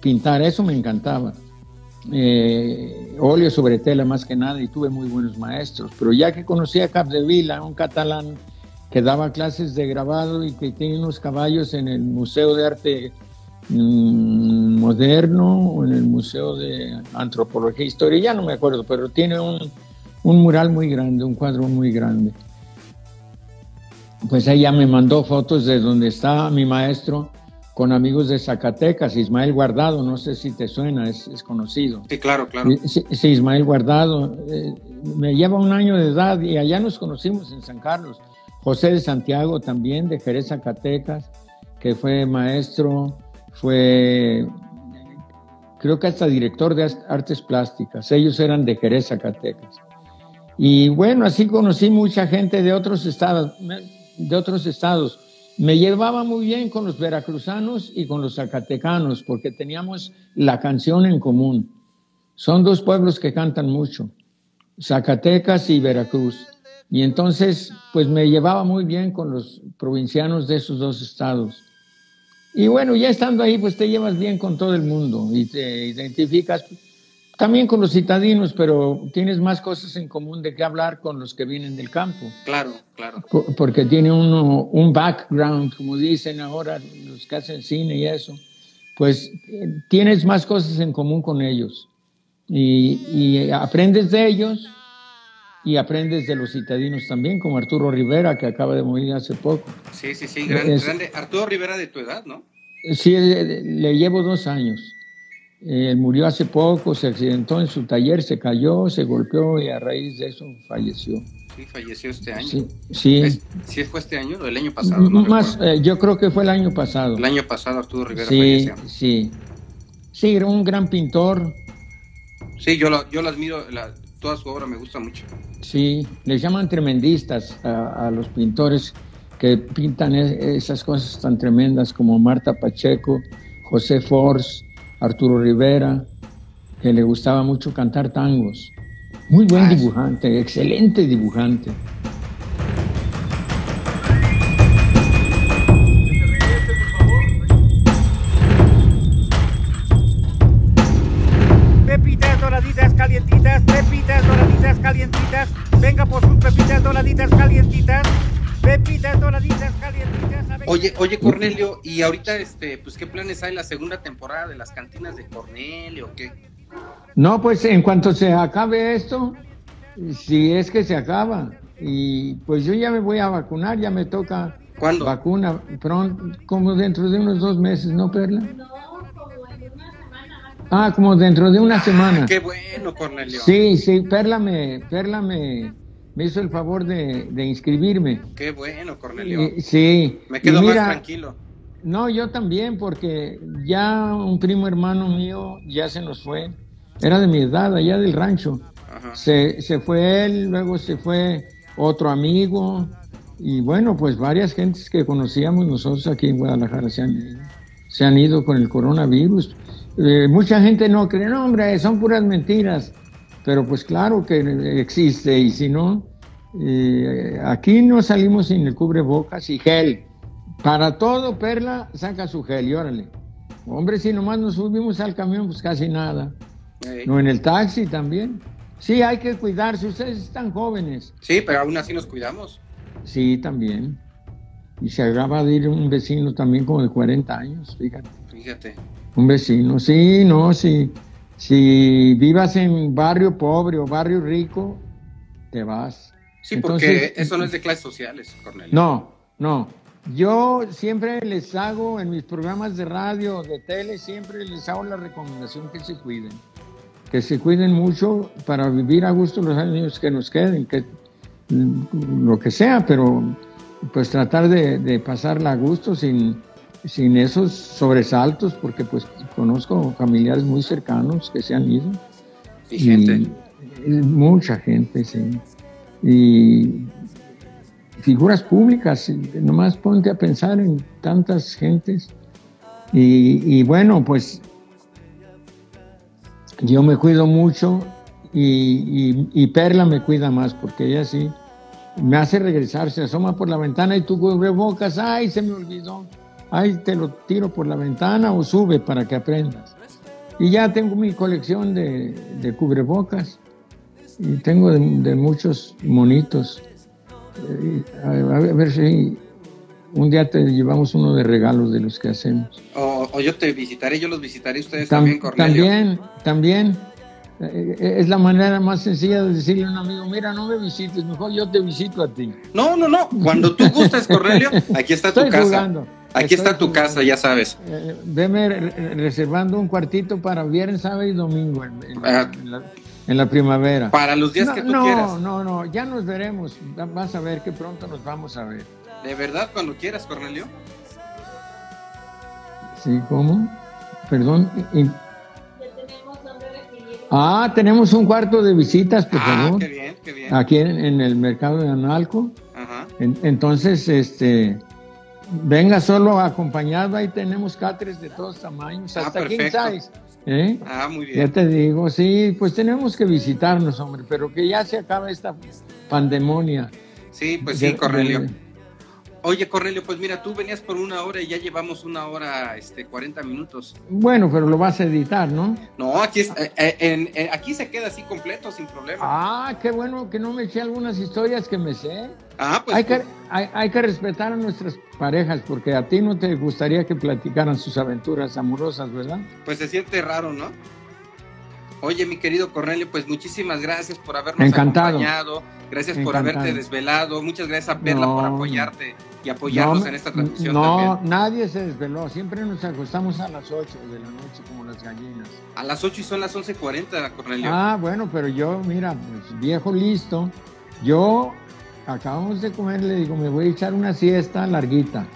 Pintar, eso me encantaba. Eh, óleo sobre tela más que nada y tuve muy buenos maestros. Pero ya que conocí a Capdevila, un catalán que daba clases de grabado y que tiene unos caballos en el Museo de Arte mm, Moderno o en el Museo de Antropología e Historia, ya no me acuerdo, pero tiene un, un mural muy grande, un cuadro muy grande. Pues ella me mandó fotos de donde está mi maestro con amigos de Zacatecas, Ismael Guardado, no sé si te suena, es, es conocido. Sí, claro, claro. Sí, sí, Ismael Guardado. eh, me lleva un año de edad y allá nos conocimos en San Carlos. José de Santiago también, de Jerez, Zacatecas, que fue maestro, fue, creo que hasta director de artes plásticas. Ellos eran de Jerez, Zacatecas. Y bueno, así conocí mucha gente de otros estados, de otros estados. Me llevaba muy bien con los veracruzanos y con los zacatecanos, porque teníamos la canción en común. Son dos pueblos que cantan mucho, Zacatecas y Veracruz. Y entonces, pues me llevaba muy bien con los provincianos de esos dos estados. Y bueno, ya estando ahí, pues te llevas bien con todo el mundo y te identificas también con los citadinos, pero tienes más cosas en común de qué hablar con los que vienen del campo, Claro, claro. po- porque tiene uno un background, como dicen ahora los que hacen cine y eso, pues tienes más cosas en común con ellos y, y aprendes de ellos y aprendes de los citadinos también, como Arturo Rivera, que acaba de morir hace poco. Sí, sí, sí, gran- Es- grande. Arturo Rivera de tu edad, ¿no? Sí, eh, le llevo dos años. Eh, Él murió hace poco, se accidentó en su taller, se cayó, se golpeó y a raíz de eso falleció. Sí, falleció este año. Sí, sí. Es- ¿Sí fue este año o el año pasado? No más, eh, yo creo que fue el año pasado. El año pasado Arturo Rivera Sí, falleció. sí. Sí, era un gran pintor. Sí, yo lo, yo lo admiro, la- toda su obra me gusta mucho. Sí, les llaman tremendistas a, a los pintores que pintan e- esas cosas tan tremendas como Marta Pacheco, José Force, Arturo Rivera, que le gustaba mucho cantar tangos. Muy buen Ah, dibujante, excelente dibujante. Oye, oye Cornelio, y ahorita este, pues qué planes hay la segunda temporada de las cantinas de Cornelio, ¿qué? No, pues en cuanto se acabe esto, si es que se acaba, y pues yo ya me voy a vacunar, ya me toca ¿Cuándo? vacuna pronto, como dentro de unos dos meses, ¿no, Perla? Ah, como dentro de una semana. Qué bueno, Cornelio. Sí, sí, Perla me, Perla me, me hizo el favor de, de inscribirme. Qué bueno, Cornelio. Y- sí. Me quedo mira, más tranquilo. No, yo también, porque ya un primo hermano mío ya se nos fue. Era de mi edad, allá del rancho. Ajá. Se, se fue él, luego se fue otro amigo. Y bueno, pues varias gentes que conocíamos nosotros aquí en Guadalajara se han, se han ido con el coronavirus. Eh, mucha gente no cree, no, hombre, son puras mentiras. Pero pues claro que existe. Y si no, eh, aquí no salimos sin el cubrebocas y gel. Para todo, Perla saca su gel y órale. Hombre, si nomás nos subimos al camión, pues casi nada. No en el taxi también. Sí, hay que cuidarse. Ustedes están jóvenes. Sí, pero aún así nos cuidamos. Sí, también. Y se acaba de ir un vecino también como de 40 años, fíjate. Fíjate. Un vecino. Sí, no, sí. Si vivas en barrio pobre o barrio rico, te vas. Sí, Entonces- porque eso no es de clases sociales, Cornelio. No, no. Yo siempre les hago en mis programas de radio, de tele, siempre les hago la recomendación que se cuiden. Que se cuiden mucho para vivir a gusto los años que nos queden, que mm, lo que sea, pero pues tratar de, de pasarla a gusto sin, sin esos sobresaltos, porque pues conozco familiares muy cercanos que se han ido. Y gente. Y- mucha gente, sí. Y figuras públicas, nomás ponte a pensar en tantas gentes. Y, y bueno, pues yo me cuido mucho y, y- Perla me cuida más, porque ella sí me hace regresar, se asoma por la ventana y tú cubrebocas, ay, se me olvidó, ay, te lo tiro por la ventana o sube para que aprendas. Y ya tengo mi colección de, de cubrebocas y tengo de, de muchos monitos. Eh, A, a ver si un día te llevamos uno de regalos de los que hacemos. O, o yo te visitaré, yo los visitaré ustedes Tam- también, Cornelio. También, también. Eh, es la manera más sencilla de decirle a un amigo, mira, no me visites, mejor yo te visito a ti. No, no, no. Cuando tú gustes, Cornelio, aquí está tu Estoy casa. jugando. Aquí Estoy está tu casa, ya sabes. Eh, veme re- reservando un cuartito para viernes, sábado y domingo en, en- Ah. en la, en la primavera. Para los días no, que tú no, quieras. no, no, ya nos veremos. Va- Vas a ver que pronto nos vamos a ver. De verdad, cuando quieras, Cornelio. ¿Sí? ¿Cómo? Perdón. y- Ah, tenemos un cuarto de visitas, por Ah, favor. qué bien, qué bien. Aquí en, en el mercado de Analco. Ajá. En- entonces, este, venga solo acompañado, ahí tenemos cáteres de todos tamaños, Ah, hasta king perfecto. size. ¿eh? Ah, muy Ya bien. te digo, sí, pues tenemos que visitarnos, hombre, pero que ya se acabe esta pandemonia. Sí, pues sí, Cornelio. Oye, Cornelio, pues mira, tú venías por una hora y ya llevamos una hora, este, 40 minutos. bueno, pero lo vas a editar, ¿no? No, aquí, es, eh, eh, en- eh, aquí se queda así completo, sin problema. Ah, qué bueno que no me eché algunas historias que me sé. Ah, pues hay, que, hay, hay que respetar a nuestras parejas, porque a ti no te gustaría que platicaran sus aventuras amorosas, ¿verdad? pues se siente raro, ¿no? Oye, mi querido Cornelio, pues muchísimas gracias por habernos Encantado. acompañado. Gracias por Encantado. haberte desvelado. Muchas gracias a Perla No. por apoyarte y apoyarnos No, en esta transmisión No, también. nadie se desveló. Siempre nos acostamos a las 8 de la noche como las gallinas. A las 8 y son las 11.40, Cornelio. Ah, bueno, pero yo, mira, pues viejo listo. Yo acabamos de comer, le digo, me voy a echar una siesta larguita.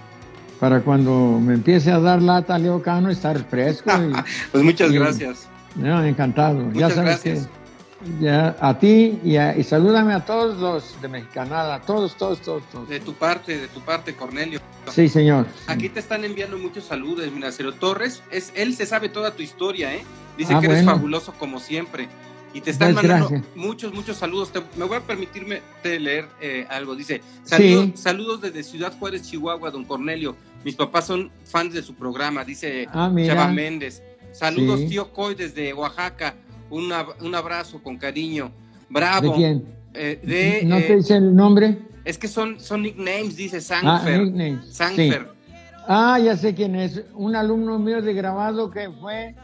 Para cuando me empiece a dar lata Leo Cano estar fresco. Y, pues muchas y- gracias. No, encantado. ya Muchas sabes gracias. que. Ya, a ti y, a- y salúdame a todos los de Mexicanal, a todos, todos, todos, todos. De tu parte, de tu parte, Cornelio. Sí, señor. Aquí te están enviando muchos saludos, mira, Cero Torres, es, él se sabe toda tu historia, ¿eh? Dice Ah, que eres bueno. fabuloso como siempre. Y te están Pues, mandando gracias. muchos, muchos saludos. Te- me voy a permitirme leer eh, algo. Dice, saludos, Sí. saludos desde Ciudad Juárez, Chihuahua, don Cornelio. Mis papás son fans de su programa, dice Ah. Chava Méndez. Saludos, Sí. tío Coy, desde Oaxaca. Un, ab- un abrazo con cariño. ¿De Bravo. quién? Eh, de, ¿No eh, te dice el nombre? es que son, son nicknames, dice Ah, Sanfer. nicknames. Sí. Sanfer. Ah, ya sé quién es. Un alumno mío de grabado que fue,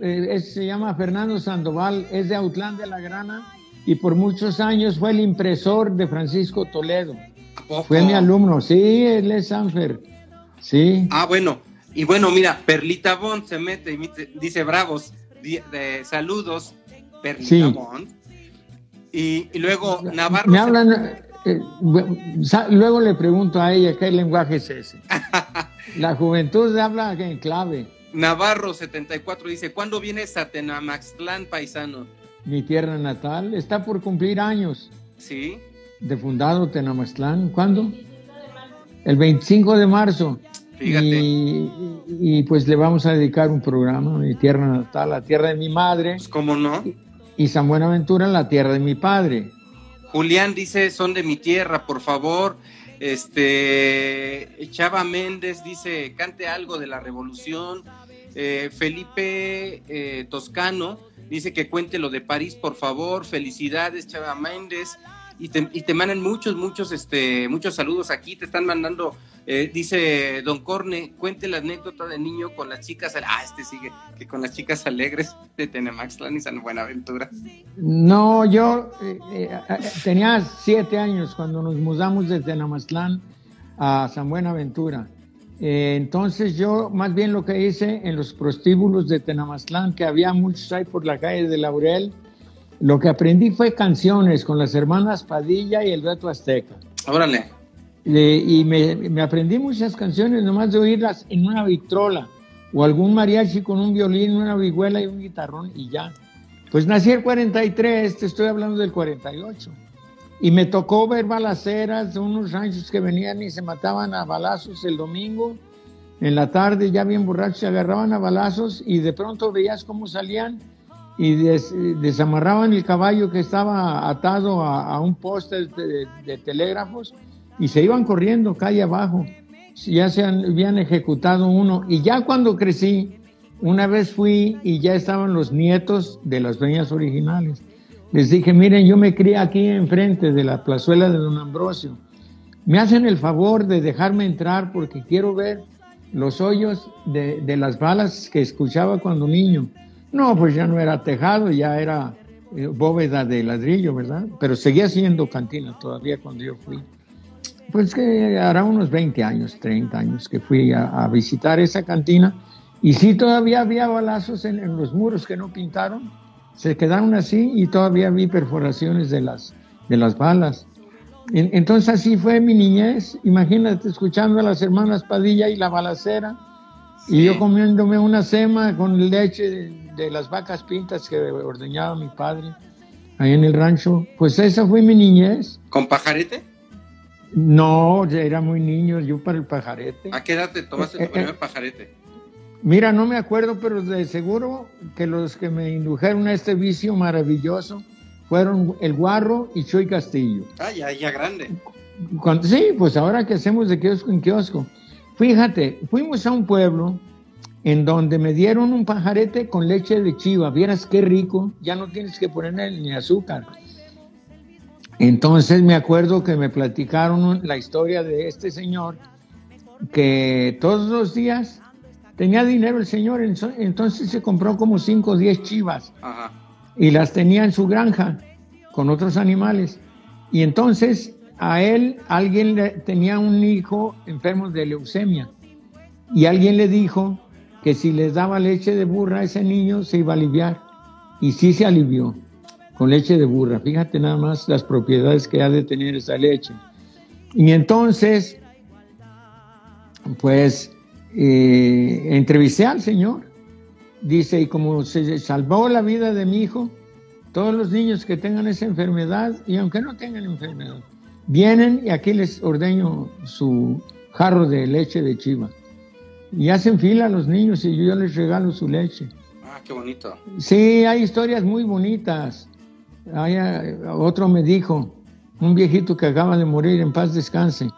eh, es- se llama Fernando Sandoval, es de Autlán de la Grana y por muchos años fue el impresor de Francisco Toledo. ¿A poco? Fue mi alumno, sí, él es Sanfer. Sí. Ah, bueno. Y bueno, mira, Perlita Bond se mete y dice bravos, de, saludos, Perlita Sí. Bond. Y, y luego Navarro. Me se- eh, luego le pregunto a ella qué lenguaje es ese. La juventud habla en clave. Navarro 74 dice, ¿cuándo vienes a Tenamaxtlán, paisano? Mi tierra natal está por cumplir años. Sí. de fundado Tenamaxtlán. ¿Cuándo? El 25 de marzo. Fíjate. Y, y, pues le vamos a dedicar un programa a mi tierra natal, la tierra de mi madre, Pues cómo no. y San Buenaventura, la tierra de mi padre. Julián dice, son de mi tierra, por favor. Este, Chava Méndez dice, cante algo de la revolución. Eh, Felipe eh, Toscano dice que cuente lo de París, por favor. Felicidades, Chava Méndez. Y te, y te mandan muchos, muchos, este, muchos saludos aquí. Te están mandando, eh, dice Don Corne, cuente la anécdota de niño con las chicas. Ah, este sigue, que con las chicas alegres de Tenemaxtlán y San Buenaventura. No, yo eh, eh, tenía siete años cuando nos mudamos de Tenamaxtlán a San Buenaventura. Entonces yo más bien lo que hice en los prostíbulos de Tenamaztlán, que había muchos ahí por la calle de Laurel, lo que aprendí fue canciones con las hermanas Padilla y el Reto Azteca. Órale. Y me, me aprendí muchas canciones nomás de oírlas en una vitrola o algún mariachi con un violín, una vihuela y un guitarrón y ya. Pues nací el 43, te estoy hablando del 48. Y me tocó ver balaceras de unos ranchos que venían y se mataban a balazos el domingo. En la tarde, ya bien borrachos, se agarraban a balazos y de pronto veías cómo salían y des- desamarraban el caballo que estaba atado a, a un poste de, de telégrafos y se iban corriendo calle abajo. Ya se habían ejecutado uno. Y ya cuando crecí, una vez fui y ya estaban los nietos de las dueñas originales. Les dije, miren, yo me crié aquí enfrente de la plazuela de Don Ambrosio. Me hacen el favor de dejarme entrar porque quiero ver los hoyos de, de las balas que escuchaba cuando niño. No, pues ya no era tejado, ya era eh, bóveda de ladrillo, ¿verdad? Pero seguía siendo cantina todavía cuando yo fui. Pues que hará unos 20 años, 30 años que fui a, a visitar esa cantina y sí todavía había balazos en, en los muros que no pintaron, se quedaron así y todavía vi perforaciones de las, de las balas. En- entonces así fue mi niñez, imagínate escuchando a las hermanas Padilla y la balacera y yo comiéndome una sema con leche de, de las vacas pintas que ordeñaba mi padre ahí en el rancho. Pues esa fue mi niñez. ¿Con pajarete? No, ya era muy niño yo para el pajarete. ¿A qué edad te tomaste Eh, tu eh, primer pajarete? Mira, no me acuerdo, pero de seguro que los que me indujeron a este vicio maravilloso fueron el Guarro y Chuy Castillo. Ah, ya, ya grande. Cuando- sí, pues ahora que hacemos de kiosco en kiosco. Fíjate, fuimos a un pueblo en donde me dieron un pajarete con leche de chiva. Vieras qué rico, ya no tienes que ponerle ni azúcar. Entonces me acuerdo que me platicaron la historia de este señor que todos los días tenía dinero el señor, entonces se compró como 5 o 10 chivas Ajá. y las tenía en su granja con otros animales. Y entonces a él alguien le, tenía un hijo enfermo de leucemia y alguien le dijo que si les daba leche de burra a ese niño se iba a aliviar. Y sí se alivió con leche de burra. Fíjate nada más las propiedades que ha de tener esa leche. Y entonces, pues, eh, entrevisté al señor. Dice, y como se salvó la vida de mi hijo, todos los niños que tengan esa enfermedad, y aunque no tengan enfermedad, vienen y aquí les ordeño su jarro de leche de chiva. Y hacen fila a los niños y yo les regalo su leche. Ah, qué bonito. Sí, hay historias muy bonitas. Eh, otro me dijo, un viejito que acaba de morir, en paz descanse,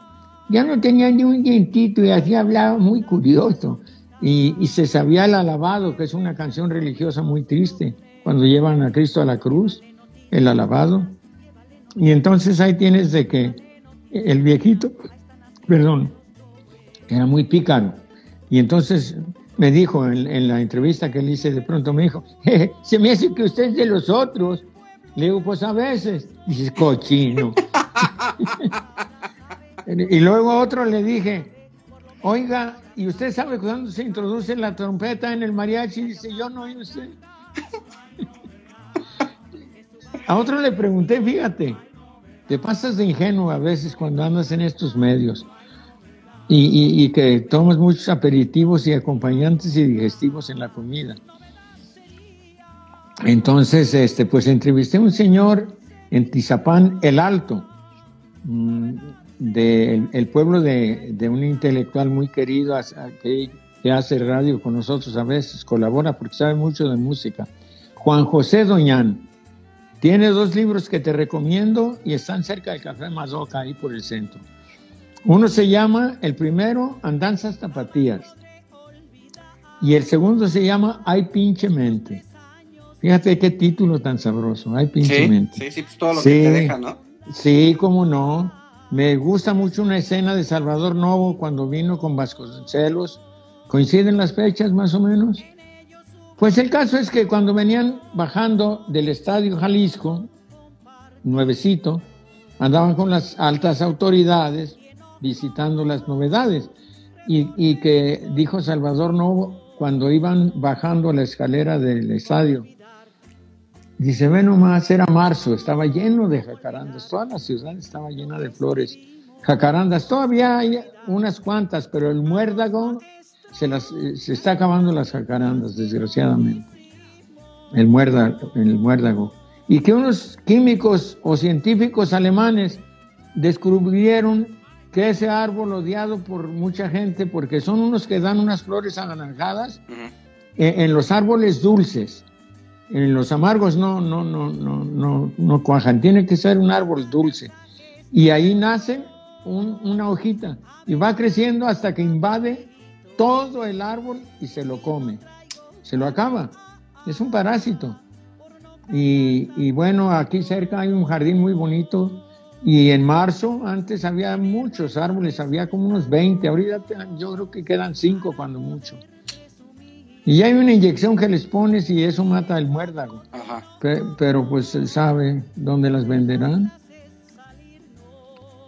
ya no tenía ni un dientito y así hablaba muy curioso. Y, y se sabía el alabado, que es una canción religiosa muy triste, cuando llevan a Cristo a la cruz, el alabado. Y entonces ahí tienes de que el viejito, perdón, era muy pícaro. Y entonces me dijo en, en la entrevista que le hice, de pronto me dijo, "Jeje, se me hace que usted es de los otros. Le digo, pues a veces. Dice, cochino. y luego a otro le dije, oiga, ¿y usted sabe cuándo se introduce la trompeta en el mariachi? Dice, yo no, ¿y usted? a otro le pregunté, fíjate, te pasas de ingenuo a veces cuando andas en estos medios y, y- y que tomas muchos aperitivos y acompañantes y digestivos en la comida. Entonces, este, pues entrevisté a un señor en Tizapán, El Alto, mm, del el pueblo de, de un intelectual muy querido que hace radio con nosotros a veces, colabora porque sabe mucho de música. Juan José Doñán. Tiene dos libros que te recomiendo y están cerca del Café Mazoca, ahí por el centro. Uno se llama, el primero, Andanzas Tapatías. Y el segundo se llama Ay pinche mente. Fíjate qué título tan sabroso, Ay pinche Sí, sí, sí, pues todo lo Sí. que te deja, ¿no? Sí, cómo no. Me gusta mucho una escena de Salvador Novo cuando vino con Vasconcelos. ¿Coinciden las fechas más o menos? Pues el caso es que cuando venían bajando del Estadio Jalisco, nuevecito, andaban con las altas autoridades visitando las novedades. Y, y que dijo Salvador Novo cuando iban bajando la escalera del estadio. Dice, ve nomás, era marzo, estaba lleno de jacarandas, toda la ciudad estaba llena de flores. Jacarandas, todavía hay unas cuantas, pero el muérdago se, las, eh, se está acabando las jacarandas, desgraciadamente. El muérdago, el muérdago. Y que unos químicos o científicos alemanes descubrieron que ese árbol odiado por mucha gente, porque son unos que dan unas flores anaranjadas en, en los árboles dulces. En los amargos no, no, no, no, no, no cuajan. Tiene que ser un árbol dulce. Y ahí nace un- una hojita y va creciendo hasta que invade todo el árbol y se lo come. Se lo acaba. Es un parásito. Y, y bueno, aquí cerca hay un jardín muy bonito. Y en marzo, antes había muchos árboles, había como unos 20. Ahorita yo creo que quedan 5 cuando mucho. Y hay una inyección que les pones y eso mata el muérdago. Ajá. Pe- Pero pues sabe dónde las venderán.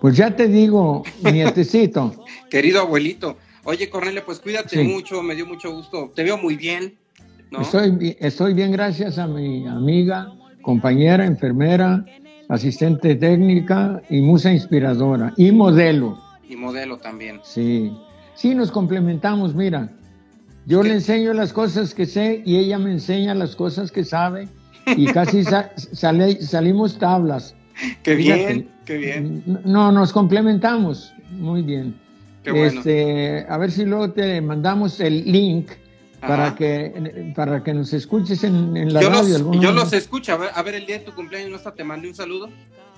Pues ya te digo, nietecito. Querido abuelito. Oye, Cornelio, pues cuídate Sí. mucho, me dio mucho gusto. Te veo muy bien, ¿no? Estoy, estoy bien gracias a mi amiga, compañera, enfermera, asistente técnica y musa inspiradora y modelo. Y modelo también. Sí, sí nos complementamos, mira. Yo ¿Qué? le enseño las cosas que sé y ella me enseña las cosas que sabe y casi sa- sale- salimos tablas. Qué Fíjate. bien, qué bien. No, nos complementamos. Muy bien. Qué bueno. Este, a ver si luego te mandamos el link para que, para que nos escuches en, en la Yo radio. los, yo los escucho. A ver, a ver, el día de tu cumpleaños, ¿no hasta te mandé un saludo?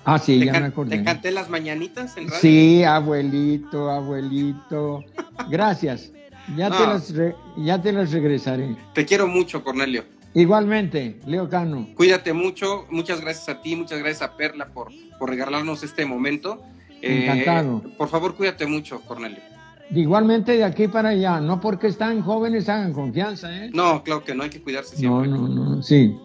Ah, sí, ¿Te, ya me acordé. te canté las mañanitas en radio? Sí, abuelito, abuelito. Gracias. Ya, te No. las ya te las regresaré. Te quiero mucho, Cornelio. Igualmente, Leo Cano. Cuídate mucho. Muchas gracias a ti, muchas gracias a Perla por, por regalarnos este momento. Eh, Encantado. por favor, cuídate mucho, Cornelio. Igualmente de aquí para allá. No porque están jóvenes hagan confianza, ¿eh? No, claro que no, hay que cuidarse No, siempre. no, no, sí.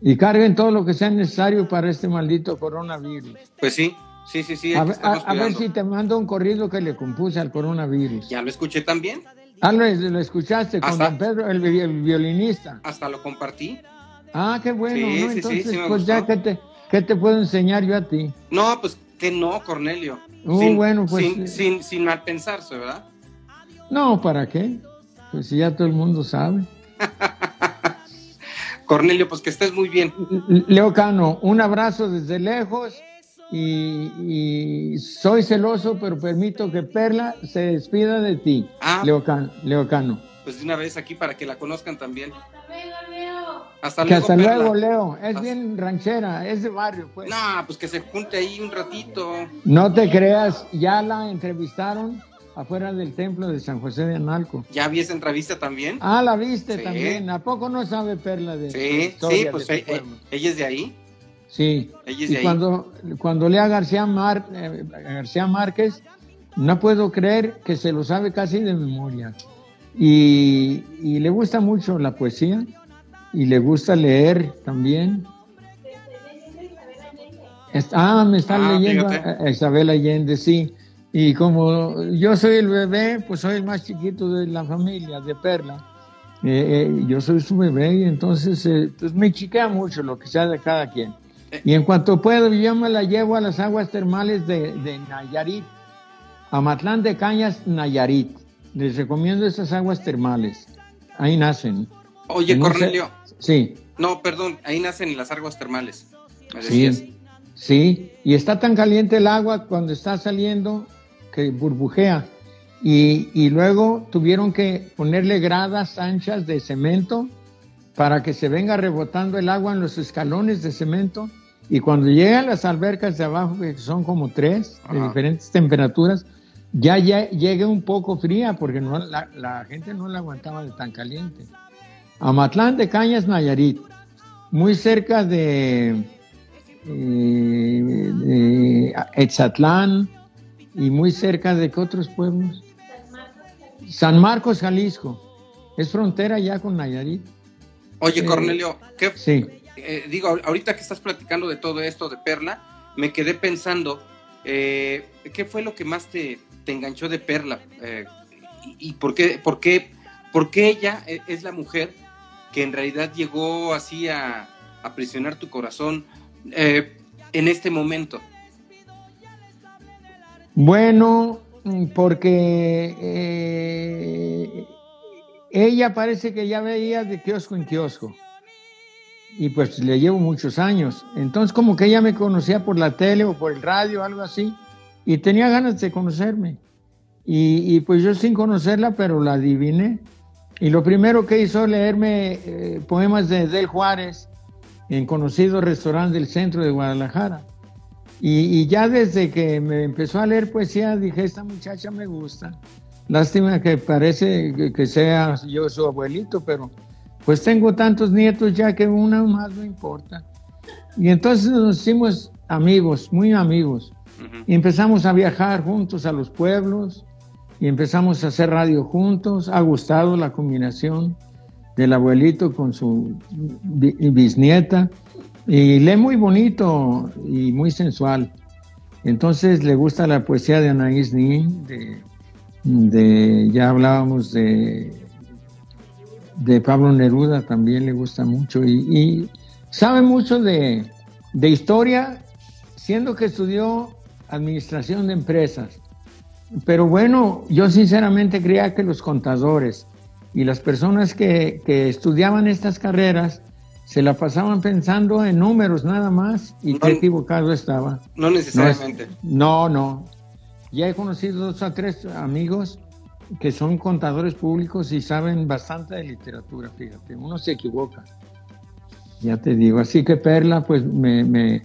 Y carguen todo lo que sea necesario para este maldito coronavirus. Pues sí, sí, sí, sí. A, a- ver si te mando un corrido que le compuse al coronavirus. Ya lo escuché también. Ah, lo, lo escuchaste con Hasta- don Pedro, el, vi- el violinista. Hasta lo compartí. Ah, qué bueno, Sí, ¿no? sí, Entonces, sí pues ya. ¿qué te, ¿qué te puedo enseñar yo a ti? No, pues que no, Cornelio. Oh, bueno, pues, Sin, eh. sin, sin mal pensarse, ¿verdad? No, ¿para qué? Pues si ya todo el mundo sabe. Cornelio, pues que estés muy bien. Leo Cano, un abrazo desde lejos y, y soy celoso, pero permito que Perla se despida de ti, Ah. Leo, Can- Leo Cano. Pues de una vez aquí para que la conozcan también. Hasta luego, hasta Perla. luego, Leo. Es Hasta- bien ranchera, es de barrio, pues. No, pues que se junte ahí un ratito. No te creas, ya la entrevistaron afuera del templo de San José de Analco. ¿Ya vi esa entrevista también? Ah, la viste Sí. también. ¿A poco no sabe Perla de sí, sí, pues su eh, eh, ella es de ahí. Sí. Ella es Y de ahí. cuando, cuando lea García, Mar, eh, García Márquez, no puedo creer que se lo sabe casi de memoria. Y, y le gusta mucho la poesía y le gusta leer también. Ah, me está Ah, leyendo fíjate. Isabel Allende, sí. Y como yo soy el bebé, pues soy el más chiquito de la familia, de Perla. Eh, eh, yo soy su bebé y entonces eh, pues me chiquea mucho lo que sea de cada quien. Y en cuanto puedo, yo me la llevo a las aguas termales de, de Nayarit, a Matlán de Cañas, Nayarit. Les recomiendo esas aguas termales. Ahí nacen. Oye, Cornelio. Sí, No, perdón, ahí nacen las aguas termales. Me decías. sí, sí. Y está tan caliente el agua cuando está saliendo que burbujea. Y, y luego tuvieron que ponerle gradas anchas de cemento para que se venga rebotando el agua en los escalones de cemento. Y cuando llegan las albercas de abajo, que son como tres, de diferentes temperaturas, ya, ya llegue un poco fría porque no, la, la gente no la aguantaba de tan caliente. Amatlán de Cañas, Nayarit, muy cerca de, eh, de Etzatlán y muy cerca de qué otros pueblos? San Marcos, Jalisco. Es frontera ya con Nayarit. Oye, Eh, Cornelio, ¿qué, Sí. Eh, digo, ahorita que estás platicando de todo esto de Perla, me quedé pensando, eh, ¿qué fue lo que más te, te enganchó de Perla? Eh, y, y por, qué, ella e- es la mujer que en realidad llegó así a aprisionar tu corazón eh, en este momento? Bueno, porque eh, ella parece que ya veía de kiosco en kiosco. Y pues le llevo muchos años. Entonces como que ella me conocía por la tele o por el radio, algo así. Y tenía ganas de conocerme. Y, y, pues yo sin conocerla, pero la adiviné. Y lo primero que hizo leerme eh, poemas de Del Juárez en conocido restaurante del centro de Guadalajara. Y, y, ya desde que me empezó a leer poesía, dije, esta muchacha me gusta. Lástima que parece que, sea yo su abuelito, pero pues tengo tantos nietos ya que una más no importa. Y entonces nos hicimos amigos, muy amigos. Uh -huh. Y empezamos a viajar juntos a los pueblos y empezamos a hacer radio juntos. Ha gustado la combinación del abuelito con su bisnieta. Y lee muy bonito y muy sensual. Entonces le gusta la poesía de Anaís Nin, de, de, ya hablábamos de, de Pablo Neruda, también le gusta mucho. Y, y sabe mucho de, de historia, siendo que estudió administración de empresas. Pero bueno, yo sinceramente creía que los contadores y las personas que, que estudiaban estas carreras se la pasaban pensando en números nada más y No. qué equivocado estaba. No necesariamente. No, no. Ya he conocido dos a tres amigos que son contadores públicos y saben bastante de literatura, fíjate. Uno se equivoca. Ya te digo. Así que Perla, pues me, me,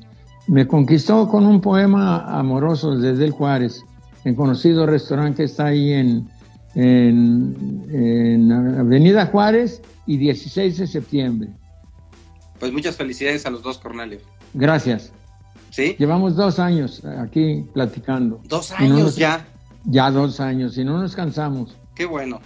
me conquistó con un poema amoroso desde el Juárez, en conocido restaurante que está ahí en, en, en Avenida Juárez y 16 de septiembre. Pues muchas felicidades a los dos, Cornelio. Gracias. ¿Sí? Llevamos dos años aquí platicando. Dos Y no años nos- ya. Ya dos años y no nos cansamos. Qué bueno.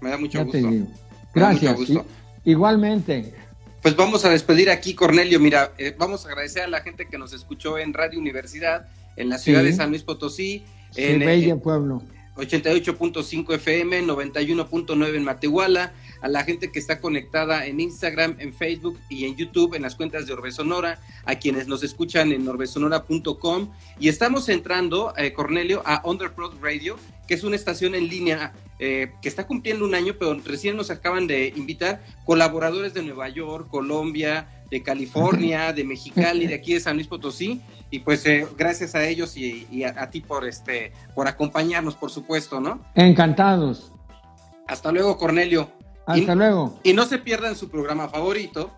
Me da mucho ya gusto. te digo. Gracias. mucho gusto. Igualmente. Pues vamos a despedir aquí, Cornelio. Mira, eh, vamos a agradecer a la gente que nos escuchó en Radio Universidad, en la ciudad Sí. de San Luis Potosí, Sí, en eh, bella pueblo. 88.5 FM, 91.9 en Matehuala, a la gente que está conectada en Instagram, en Facebook y en YouTube, en las cuentas de Orbe Sonora, a quienes nos escuchan en orbesonora.com. Y estamos entrando, eh, Cornelio, a Underprod Radio, que es una estación en línea eh, que está cumpliendo un año, pero recién nos acaban de invitar colaboradores de Nueva York, Colombia, de California, de Mexicali, de aquí de San Luis Potosí. Y pues eh, gracias a ellos y, y a, a ti por este por acompañarnos, por supuesto, ¿no? Encantados. Hasta luego, Cornelio. Hasta y, luego. y no se pierdan su programa favorito.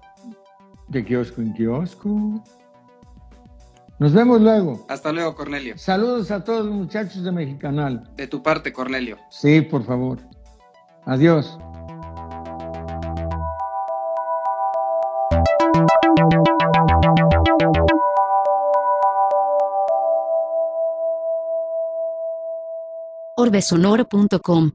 De kiosco en kiosco. Nos vemos luego. Hasta luego, Cornelio. Saludos a todos los muchachos de Mexicanal. De tu parte, Cornelio. Sí, por favor. Adiós. orbesonoro.com